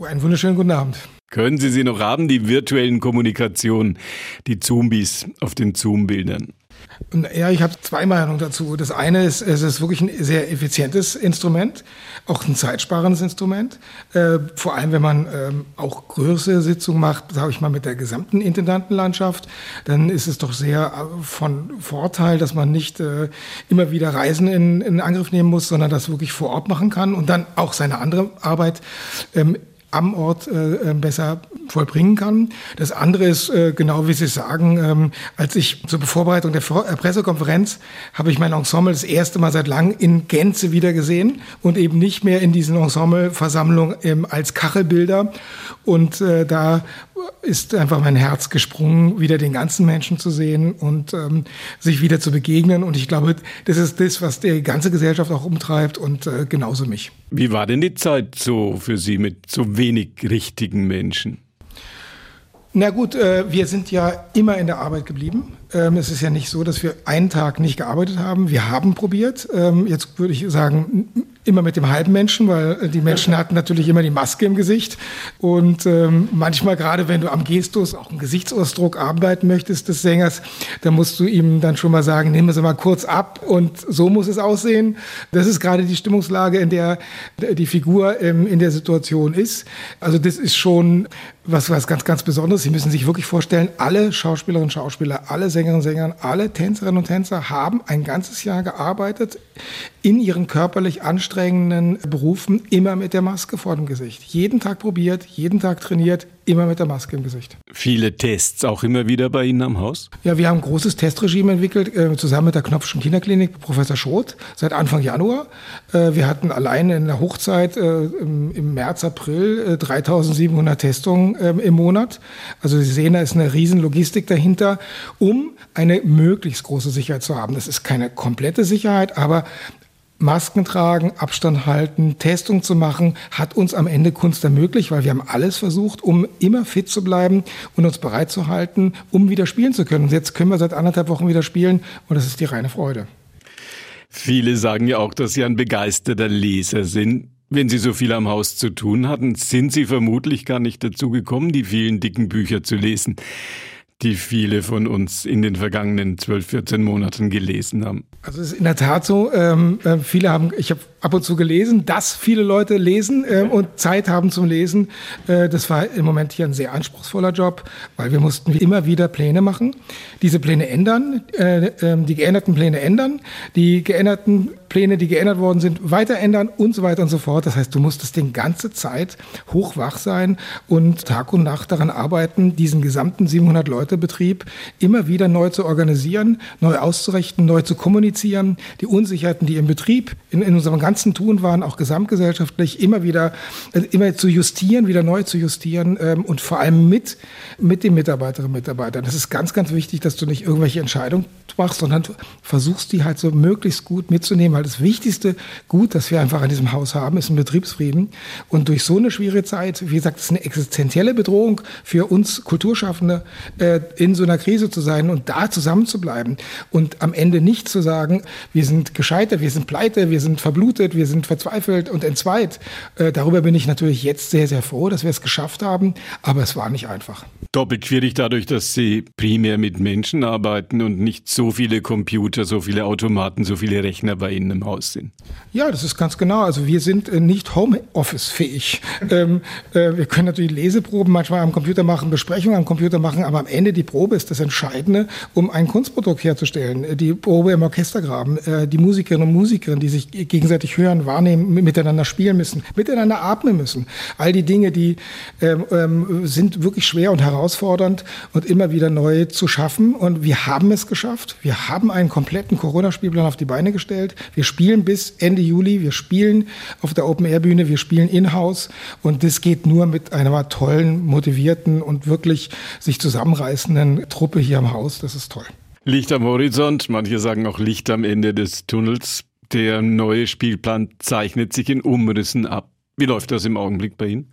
Einen wunderschönen guten Abend. Können Sie sie noch haben, die virtuellen Kommunikationen, die Zombies auf den Zoom-Bildern? Ja, ich habe zwei Meinungen dazu. Das eine ist, es ist wirklich ein sehr effizientes Instrument, auch ein zeitsparendes Instrument. Äh, vor allem, wenn man ähm, auch größere Sitzungen macht, sage ich mal, mit der gesamten Intendantenlandschaft, dann ist es doch sehr äh, von Vorteil, dass man nicht äh, immer wieder Reisen in, in Angriff nehmen muss, sondern das wirklich vor Ort machen kann und dann auch seine andere Arbeit ähm, am Ort äh, äh, besser vollbringen kann. Das andere ist, äh, genau wie Sie sagen, ähm, als ich zur Vorbereitung der äh, Pressekonferenz habe ich mein Ensemble das erste Mal seit langem in Gänze wieder gesehen und eben nicht mehr in diesen Ensembleversammlungen ähm, als Kachelbilder. Und äh, da ist einfach mein Herz gesprungen, wieder den ganzen Menschen zu sehen und ähm, sich wieder zu begegnen. Und ich glaube, das ist das, was die ganze Gesellschaft auch umtreibt und äh, genauso mich. Wie war denn die Zeit so für Sie mit so wenig richtigen Menschen? Na gut, äh, wir sind ja immer in der Arbeit geblieben. Ähm, es ist ja nicht so, dass wir einen Tag nicht gearbeitet haben. Wir haben probiert. Ähm, jetzt würde ich sagen, immer mit dem halben Menschen, weil äh, die Menschen hatten natürlich immer die Maske im Gesicht. Und ähm, manchmal, gerade wenn du am Gestus auch einen Gesichtsausdruck arbeiten möchtest des Sängers, dann musst du ihm dann schon mal sagen, nehmen wir es mal kurz ab und so muss es aussehen. Das ist gerade die Stimmungslage, in der die Figur in der Situation ist. Also das ist schon was, was ganz, ganz Besonderes. Sie müssen sich wirklich vorstellen, alle Schauspielerinnen und Schauspieler, alle Sängerinnen und Sänger, alle Tänzerinnen und Tänzer haben ein ganzes Jahr gearbeitet in ihren körperlich anstrengenden Berufen immer mit der Maske vor dem Gesicht. Jeden Tag probiert, jeden Tag trainiert, immer mit der Maske im Gesicht. Viele Tests auch immer wieder bei Ihnen am Haus? Ja, wir haben ein großes Testregime entwickelt, äh, zusammen mit der Knopfschen Kinderklinik, Professor Schroth, seit Anfang Januar. Äh, wir hatten allein in der Hochzeit äh, im, im, März, April 3700 äh, Testungen ähm, im Monat. Also Sie sehen, da ist eine riesen Logistik dahinter, um eine möglichst große Sicherheit zu haben. Das ist keine komplette Sicherheit, aber Masken tragen, Abstand halten, Testung zu machen, hat uns am Ende Kunst ermöglicht, weil wir haben alles versucht, um immer fit zu bleiben und uns bereit zu halten, um wieder spielen zu können. Und jetzt können wir seit anderthalb Wochen wieder spielen und das ist die reine Freude. Viele sagen ja auch, dass Sie ein begeisterter Leser sind. Wenn Sie so viel am Haus zu tun hatten, sind Sie vermutlich gar nicht dazu gekommen, die vielen dicken Bücher zu lesen die viele von uns in den vergangenen 12, 14 Monaten gelesen haben. Also es ist in der Tat so, ähm, äh, viele haben, ich habe ab und zu gelesen, dass viele Leute lesen äh, und Zeit haben zum Lesen. Äh, das war im Moment hier ein sehr anspruchsvoller Job, weil wir mussten immer wieder Pläne machen, diese Pläne ändern, äh, äh, die geänderten Pläne ändern, die geänderten Pläne, die geändert worden sind, weiter ändern und so weiter und so fort. Das heißt, du musstest die ganze Zeit hochwach sein und Tag und Nacht daran arbeiten, diesen gesamten 700-Leute-Betrieb immer wieder neu zu organisieren, neu auszurichten, neu zu kommunizieren, die Unsicherheiten, die im Betrieb, in, in unserem ganzen Tun waren, auch gesamtgesellschaftlich, immer wieder, äh, immer zu justieren, wieder neu zu justieren ähm, und vor allem mit, mit den Mitarbeiterinnen und Mitarbeitern. Das ist ganz, ganz wichtig, dass du nicht irgendwelche Entscheidungen machst, sondern versuchst, die halt so möglichst gut mitzunehmen, weil das wichtigste Gut, das wir einfach an diesem Haus haben, ist ein Betriebsfrieden. Und durch so eine schwierige Zeit, wie gesagt, ist eine existenzielle Bedrohung für uns Kulturschaffende, äh, in so einer Krise zu sein und da zusammenzubleiben und am Ende nicht zu sagen, wir sind gescheitert, wir sind pleite, wir sind verblutet, wir sind verzweifelt und entzweit. Äh, darüber bin ich natürlich jetzt sehr, sehr froh, dass wir es geschafft haben, aber es war nicht einfach. Doppelt schwierig dadurch, dass Sie primär mit Menschen arbeiten und nicht so viele Computer, so viele Automaten, so viele Rechner bei Ihnen im Haus sind. Ja, das ist ganz genau. Also wir sind äh, nicht Homeoffice-fähig. ähm, äh, wir können natürlich Leseproben manchmal am Computer machen, Besprechungen am Computer machen, aber am Ende die Probe ist das Entscheidende, um ein Kunstprodukt herzustellen. Äh, die Probe im Orchestergraben, äh, die Musikerinnen und Musiker, die sich gegenseitig hören, wahrnehmen, miteinander spielen müssen, miteinander atmen müssen. All die Dinge, die ähm, ähm, sind wirklich schwer und herausfordernd und immer wieder neu zu schaffen. Und wir haben es geschafft. Wir haben einen kompletten Corona-Spielplan auf die Beine gestellt. Wir spielen bis Ende Juli. Wir spielen auf der Open-Air-Bühne. Wir spielen in-house. Und das geht nur mit einer tollen, motivierten und wirklich sich zusammenreißenden Truppe hier im Haus. Das ist toll. Licht am Horizont, manche sagen auch Licht am Ende des Tunnels. Der neue Spielplan zeichnet sich in Umrissen ab. Wie läuft das im Augenblick bei Ihnen?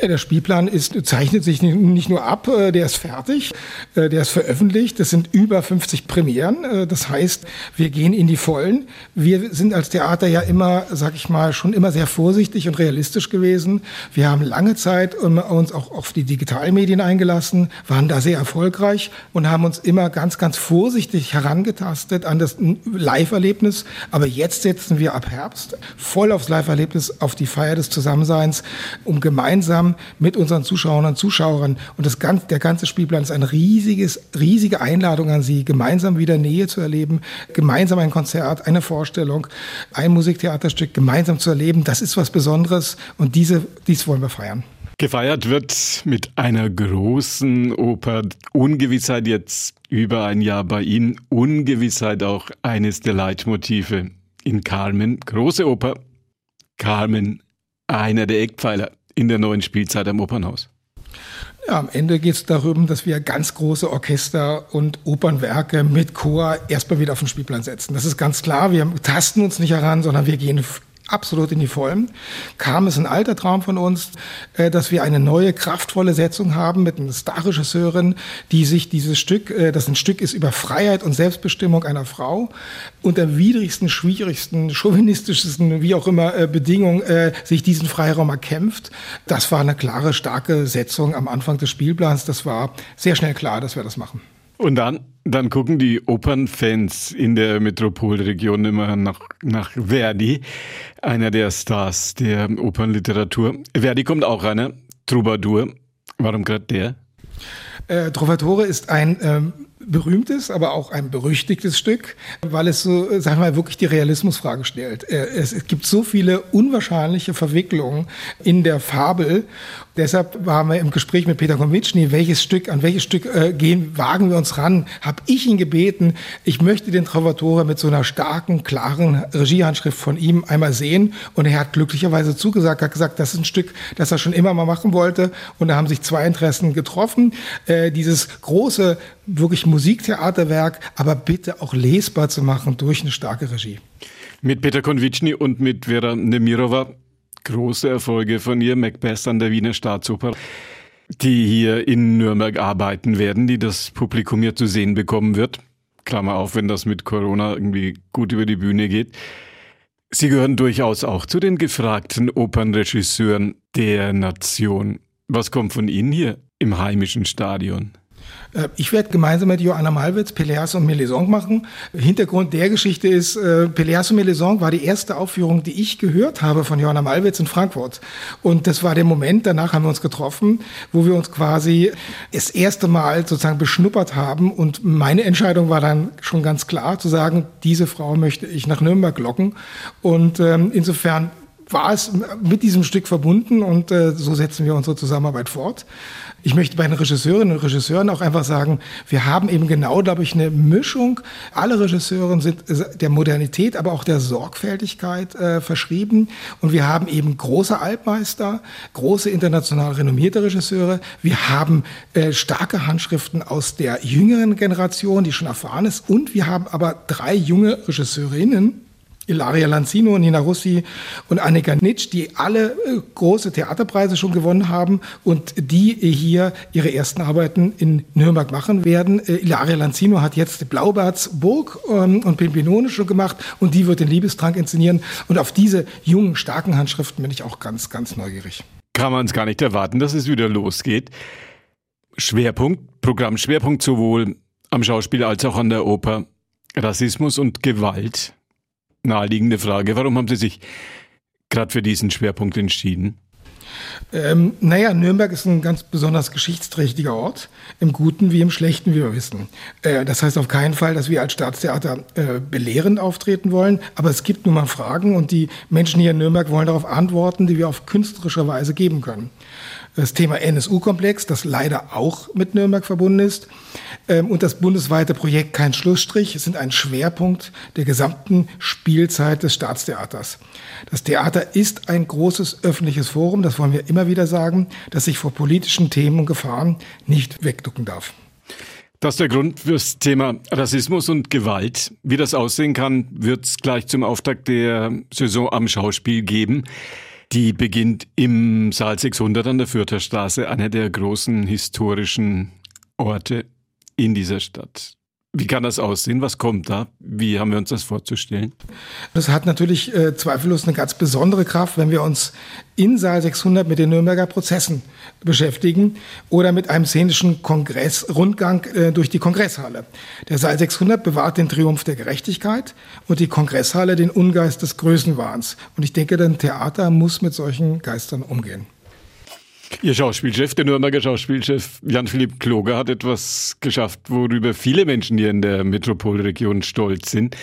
Der Spielplan ist, zeichnet sich nicht nur ab, äh, der ist fertig, äh, der ist veröffentlicht. Das sind über 50 Premieren. Äh, das heißt, wir gehen in die Vollen. Wir sind als Theater ja immer, sag ich mal, schon immer sehr vorsichtig und realistisch gewesen. Wir haben lange Zeit uns auch auf die Digitalmedien eingelassen, waren da sehr erfolgreich und haben uns immer ganz, ganz vorsichtig herangetastet an das Live-Erlebnis. Aber jetzt setzen wir ab Herbst voll aufs Live-Erlebnis, auf die Feier des Zusammenseins, um gemeinsam gemeinsam mit unseren Zuschauern und Zuschauern. Und das ganze, der ganze Spielplan ist eine riesiges, riesige Einladung an Sie, gemeinsam wieder Nähe zu erleben, gemeinsam ein Konzert, eine Vorstellung, ein Musiktheaterstück gemeinsam zu erleben. Das ist was Besonderes und diese, dies wollen wir feiern. Gefeiert wird mit einer großen Oper. Ungewissheit jetzt über ein Jahr bei Ihnen. Ungewissheit auch eines der Leitmotive in Carmen. Große Oper. Carmen, einer der Eckpfeiler in der neuen Spielzeit am Opernhaus? Ja, am Ende geht es darum, dass wir ganz große Orchester und Opernwerke mit Chor erstmal wieder auf den Spielplan setzen. Das ist ganz klar. Wir tasten uns nicht heran, sondern wir gehen absolut in die Vollen. Kam es ein alter Traum von uns, äh, dass wir eine neue, kraftvolle Setzung haben mit einer Starregisseurin, die sich dieses Stück, äh, das ein Stück ist über Freiheit und Selbstbestimmung einer Frau, unter widrigsten, schwierigsten, chauvinistischsten, wie auch immer, äh, Bedingungen sich diesen Freiraum erkämpft. Das war eine klare, starke Setzung am Anfang des Spielplans. Das war sehr schnell klar, dass wir das machen. Und dann, dann gucken die Opernfans in der Metropolregion immer nach, nach Verdi, einer der Stars der Opernliteratur. Verdi kommt auch einer, Troubadour. Warum gerade der? Äh, Trovatore ist ein ähm, berühmtes, aber auch ein berüchtigtes Stück, weil es so, sagen wir mal, wirklich die Realismusfrage stellt. Äh, es gibt so viele unwahrscheinliche Verwicklungen in der Fabel. Deshalb waren wir im Gespräch mit Peter Konvitschny, welches Stück, an welches Stück äh, gehen, wagen wir uns ran? Habe ich ihn gebeten, ich möchte den Trovatore mit so einer starken, klaren Regiehandschrift von ihm einmal sehen. Und er hat glücklicherweise zugesagt, hat gesagt, das ist ein Stück, das er schon immer mal machen wollte. Und da haben sich zwei Interessen getroffen. Äh, dieses große, wirklich Musiktheaterwerk, aber bitte auch lesbar zu machen durch eine starke Regie. Mit Peter Konvitschny und mit Vera Nemirova große Erfolge von ihr, Macbeth an der Wiener Staatsoper, die hier in Nürnberg arbeiten werden, die das Publikum hier zu sehen bekommen wird. Klammer auf, wenn das mit Corona irgendwie gut über die Bühne geht. Sie gehören durchaus auch zu den gefragten Opernregisseuren der Nation. Was kommt von Ihnen hier im heimischen Stadion? Äh, ich werde gemeinsam mit Joanna Malwitz Peleas und Melisande machen. Hintergrund der Geschichte ist, äh, Peleas und Melisande war die erste Aufführung, die ich gehört habe von Joanna Malwitz in Frankfurt. Und das war der Moment, danach haben wir uns getroffen, wo wir uns quasi das erste Mal sozusagen beschnuppert haben. Und meine Entscheidung war dann schon ganz klar zu sagen, diese Frau möchte ich nach Nürnberg locken. Und ähm, insofern war es mit diesem Stück verbunden und äh, so setzen wir unsere Zusammenarbeit fort. Ich möchte bei den Regisseurinnen und Regisseuren auch einfach sagen, wir haben eben genau, glaube ich, eine Mischung. Alle Regisseure sind äh, der Modernität, aber auch der Sorgfältigkeit äh, verschrieben. Und wir haben eben große Altmeister, große international renommierte Regisseure. Wir haben äh, starke Handschriften aus der jüngeren Generation, die schon erfahren ist. Und wir haben aber drei junge Regisseurinnen, Ilaria Lanzino, Nina Russi und Annika Nitsch, die alle äh, große Theaterpreise schon gewonnen haben und die hier ihre ersten Arbeiten in Nürnberg machen werden. Äh, Ilaria Lanzino hat jetzt Blaubartsburg ähm, und Pimpinone schon gemacht und die wird den Liebestrank inszenieren. Und auf diese jungen, starken Handschriften bin ich auch ganz, ganz neugierig. Kann man es gar nicht erwarten, dass es wieder losgeht. Schwerpunkt, Programmschwerpunkt sowohl am Schauspiel als auch an der Oper. Rassismus und Gewalt naheliegende Frage. Warum haben Sie sich gerade für diesen Schwerpunkt entschieden? Ähm, naja, Nürnberg ist ein ganz besonders geschichtsträchtiger Ort, im Guten wie im Schlechten, wie wir wissen. Äh, das heißt auf keinen Fall, dass wir als Staatstheater äh, belehrend auftreten wollen, aber es gibt nun mal Fragen und die Menschen hier in Nürnberg wollen darauf antworten, die wir auf künstlerische Weise geben können das Thema NSU-Komplex, das leider auch mit Nürnberg verbunden ist, ähm, und das bundesweite Projekt Kein Schlussstrich sind ein Schwerpunkt der gesamten Spielzeit des Staatstheaters. Das Theater ist ein großes öffentliches Forum, das wollen wir immer wieder sagen, das sich vor politischen Themen und Gefahren nicht wegducken darf. Das ist der Grund fürs Thema Rassismus und Gewalt. Wie das aussehen kann, wird es gleich zum Auftakt der Saison am Schauspiel geben. Die beginnt im Saal 600 an der Fürther Straße, einer der großen historischen Orte in dieser Stadt. Wie kann das aussehen? Was kommt da? Wie haben wir uns das vorzustellen? Das hat natürlich äh, zweifellos eine ganz besondere Kraft, wenn wir uns in Saal 600 mit den Nürnberger Prozessen beschäftigen oder mit einem szenischen Kongressrundgang äh, durch die Kongresshalle. Der Saal 600 bewahrt den Triumph der Gerechtigkeit und die Kongresshalle den Ungeist des Größenwahns. Und ich denke, ein Theater muss mit solchen Geistern umgehen. Ihr Schauspielchef, der Nürnberger Schauspielchef Jan-Philipp Kloger, hat etwas geschafft, worüber viele Menschen hier in der Metropolregion stolz sind.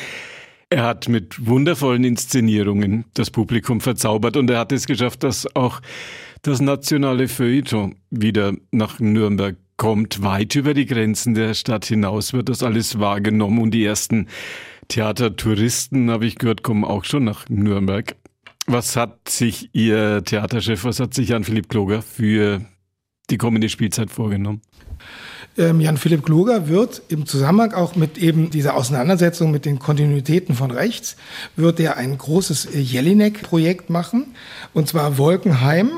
Er hat mit wundervollen Inszenierungen das Publikum verzaubert und er hat es geschafft, dass auch das nationale Feuilleton wieder nach Nürnberg kommt. Weit über die Grenzen der Stadt hinaus wird das alles wahrgenommen und die ersten Theatertouristen, habe ich gehört, kommen auch schon nach Nürnberg. Was hat sich Ihr Theaterchef, was hat sich Jan-Philipp Kloger für die kommende Spielzeit vorgenommen? Ähm, Jan-Philipp Kloger wird im Zusammenhang auch mit eben dieser Auseinandersetzung mit den Kontinuitäten von rechts, wird er ein großes Jelinek-Projekt machen, und zwar Wolkenheim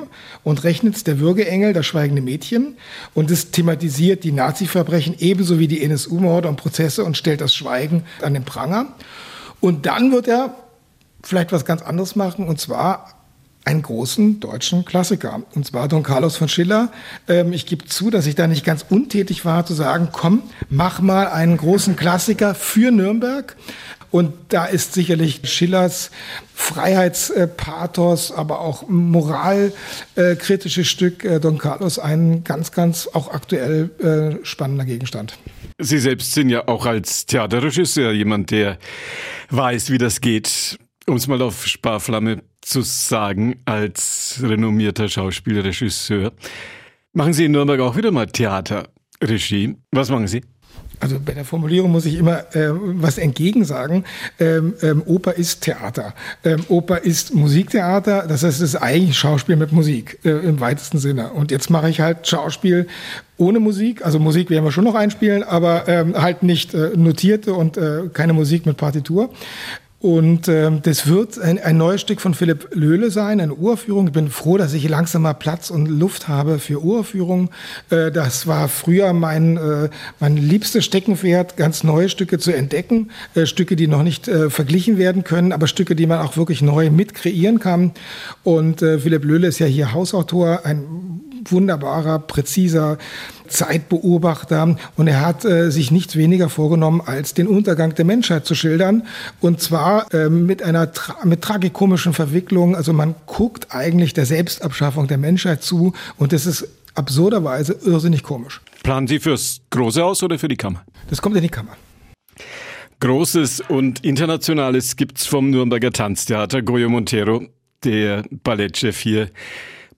und Rechnitz der Würgeengel, das schweigende Mädchen. Und es thematisiert die Nazi-Verbrechen ebenso wie die NSU-Morde und Prozesse und stellt das Schweigen an den Pranger. Und dann wird er vielleicht was ganz anderes machen, und zwar einen großen deutschen Klassiker, und zwar Don Carlos von Schiller. Ähm, ich gebe zu, dass ich da nicht ganz untätig war, zu sagen, komm, mach mal einen großen Klassiker für Nürnberg. Und da ist sicherlich Schillers Freiheitspathos, aber auch moralkritisches Stück äh, Don Carlos ein ganz, ganz auch aktuell äh, spannender Gegenstand. Sie selbst sind ja auch als Theaterregisseur jemand, der weiß, wie das geht um es mal auf Sparflamme zu sagen, als renommierter Schauspielregisseur, machen Sie in Nürnberg auch wieder mal Theaterregie. Was machen Sie? Also bei der Formulierung muss ich immer äh, was entgegensagen. Ähm, ähm, Oper ist Theater. Ähm, Oper ist Musiktheater. Das heißt, es ist eigentlich Schauspiel mit Musik äh, im weitesten Sinne. Und jetzt mache ich halt Schauspiel ohne Musik. Also Musik werden wir schon noch einspielen, aber ähm, halt nicht äh, notierte und äh, keine Musik mit Partitur. Und äh, das wird ein, ein neues Stück von Philipp Löhle sein, eine Uraufführung. Ich bin froh, dass ich langsam mal Platz und Luft habe für Uraufführungen. Äh, das war früher mein, äh, mein liebstes Steckenpferd, ganz neue Stücke zu entdecken. Äh, Stücke, die noch nicht äh, verglichen werden können, aber Stücke, die man auch wirklich neu mit kreieren kann. Und äh, Philipp Löhle ist ja hier Hausautor, ein wunderbarer, präziser Zeitbeobachter und er hat äh, sich nichts weniger vorgenommen, als den Untergang der Menschheit zu schildern und zwar äh, mit einer tra mit tragikomischen Verwicklung. Also man guckt eigentlich der Selbstabschaffung der Menschheit zu und das ist absurderweise irrsinnig komisch. Planen Sie fürs Große aus oder für die Kammer? Das kommt in die Kammer. Großes und Internationales gibt's vom Nürnberger Tanztheater. Goyo Montero, der Ballettchef hier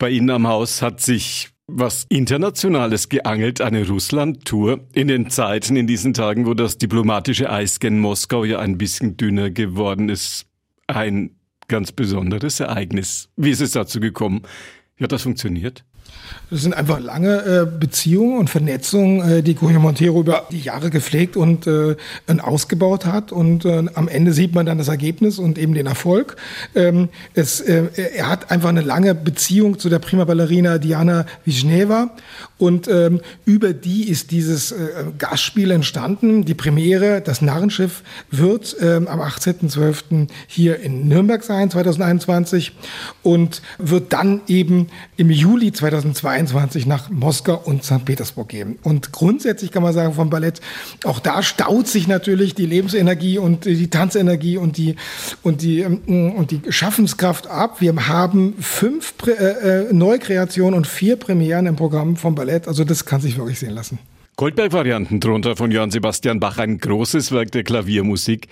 bei Ihnen am Haus, hat sich was Internationales geangelt, eine Russland-Tour. In den Zeiten, in diesen Tagen, wo das diplomatische Eis gen Moskau ja ein bisschen dünner geworden ist, ein ganz besonderes Ereignis. Wie ist es dazu gekommen? Wie hat das funktioniert? Das sind einfach lange äh, Beziehungen und Vernetzungen, äh, die Coelho Montero über die Jahre gepflegt und äh, ausgebaut hat. Und äh, am Ende sieht man dann das Ergebnis und eben den Erfolg. Ähm, es, äh, er hat einfach eine lange Beziehung zu der Prima Ballerina Diana Wisneva. Und ähm, über die ist dieses äh, Gastspiel entstanden. Die Premiere, das Narrenschiff, wird ähm, am 18.12. hier in Nürnberg sein, 2021. Und wird dann eben im Juli 2022 nach Moskau und St. Petersburg gehen. Und grundsätzlich kann man sagen vom Ballett, auch da staut sich natürlich die Lebensenergie und die Tanzenergie und die, und die, ähm, und die Schaffenskraft ab. Wir haben fünf äh, äh, Neukreationen und vier Premieren im Programm vom Ballett. Also das kann sich wirklich sehen lassen. Goldberg-Varianten drunter von Johann Sebastian Bach, ein großes Werk der Klaviermusik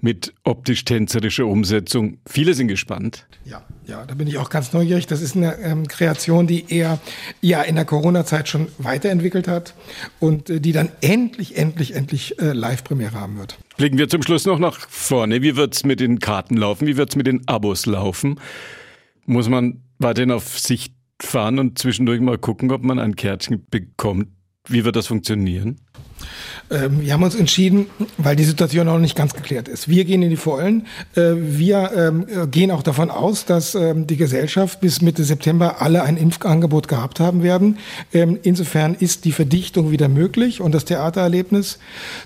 mit optisch-tänzerischer Umsetzung. Viele sind gespannt. Ja, ja, da bin ich auch ganz neugierig. Das ist eine ähm, Kreation, die er ja in der Corona-Zeit schon weiterentwickelt hat und äh, die dann endlich, endlich, endlich äh, Live-Premiere haben wird. Blicken wir zum Schluss noch nach vorne. Wie wird's mit den Karten laufen? Wie wird's mit den Abos laufen? Muss man weiterhin auf Sicht fahren und zwischendurch mal gucken, ob man ein Kärtchen bekommt? Wie wird das funktionieren? Ähm, wir haben uns entschieden, weil die Situation noch nicht ganz geklärt ist. Wir gehen in die Vollen. Äh, wir ähm, gehen auch davon aus, dass ähm, die Gesellschaft bis Mitte September alle ein Impfangebot gehabt haben werden. Insofern ist die Verdichtung wieder möglich und das Theatererlebnis.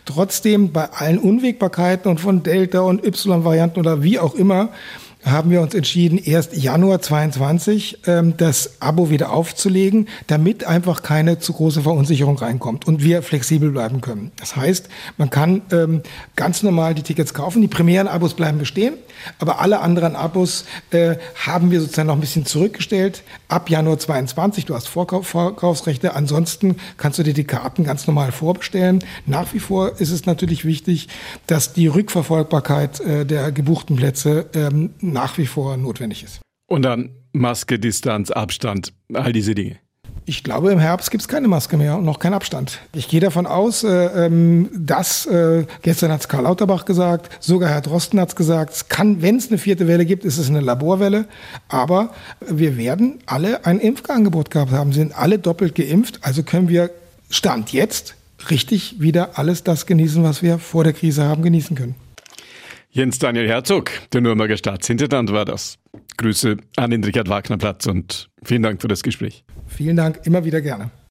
Trotzdem bei allen Unwägbarkeiten und von Delta und Y-Varianten oder wie auch immer, haben wir uns entschieden, erst Januar 22 ähm, das Abo wieder aufzulegen, damit einfach keine zu große Verunsicherung reinkommt und wir flexibel bleiben können. Das heißt, man kann ähm, ganz normal die Tickets kaufen, die primären Abos bleiben bestehen, aber alle anderen Abos äh, haben wir sozusagen noch ein bisschen zurückgestellt. Ab Januar 22, du hast Vorkauf, Vorkaufsrechte, ansonsten kannst du dir die Karten ganz normal vorbestellen. Nach wie vor ist es natürlich wichtig, dass die Rückverfolgbarkeit äh, der gebuchten Plätze ähm, nach wie vor notwendig ist. Und dann Maske, Distanz, Abstand, all diese Dinge. Ich glaube, im Herbst gibt es keine Maske mehr und noch keinen Abstand. Ich gehe davon aus, äh, ähm, dass, äh, gestern hat es Karl Lauterbach gesagt, sogar Herr Drosten hat es gesagt, es kann, wenn es eine vierte Welle gibt, ist es eine Laborwelle. Aber wir werden alle ein Impfangebot gehabt haben, sind alle doppelt geimpft. Also können wir Stand jetzt richtig wieder alles das genießen, was wir vor der Krise haben genießen können. Jens Daniel Herzog, der Nürnberger Staatsintendant war das. Grüße an den Richard Wagner Platz und vielen Dank für das Gespräch. Vielen Dank, immer wieder gerne.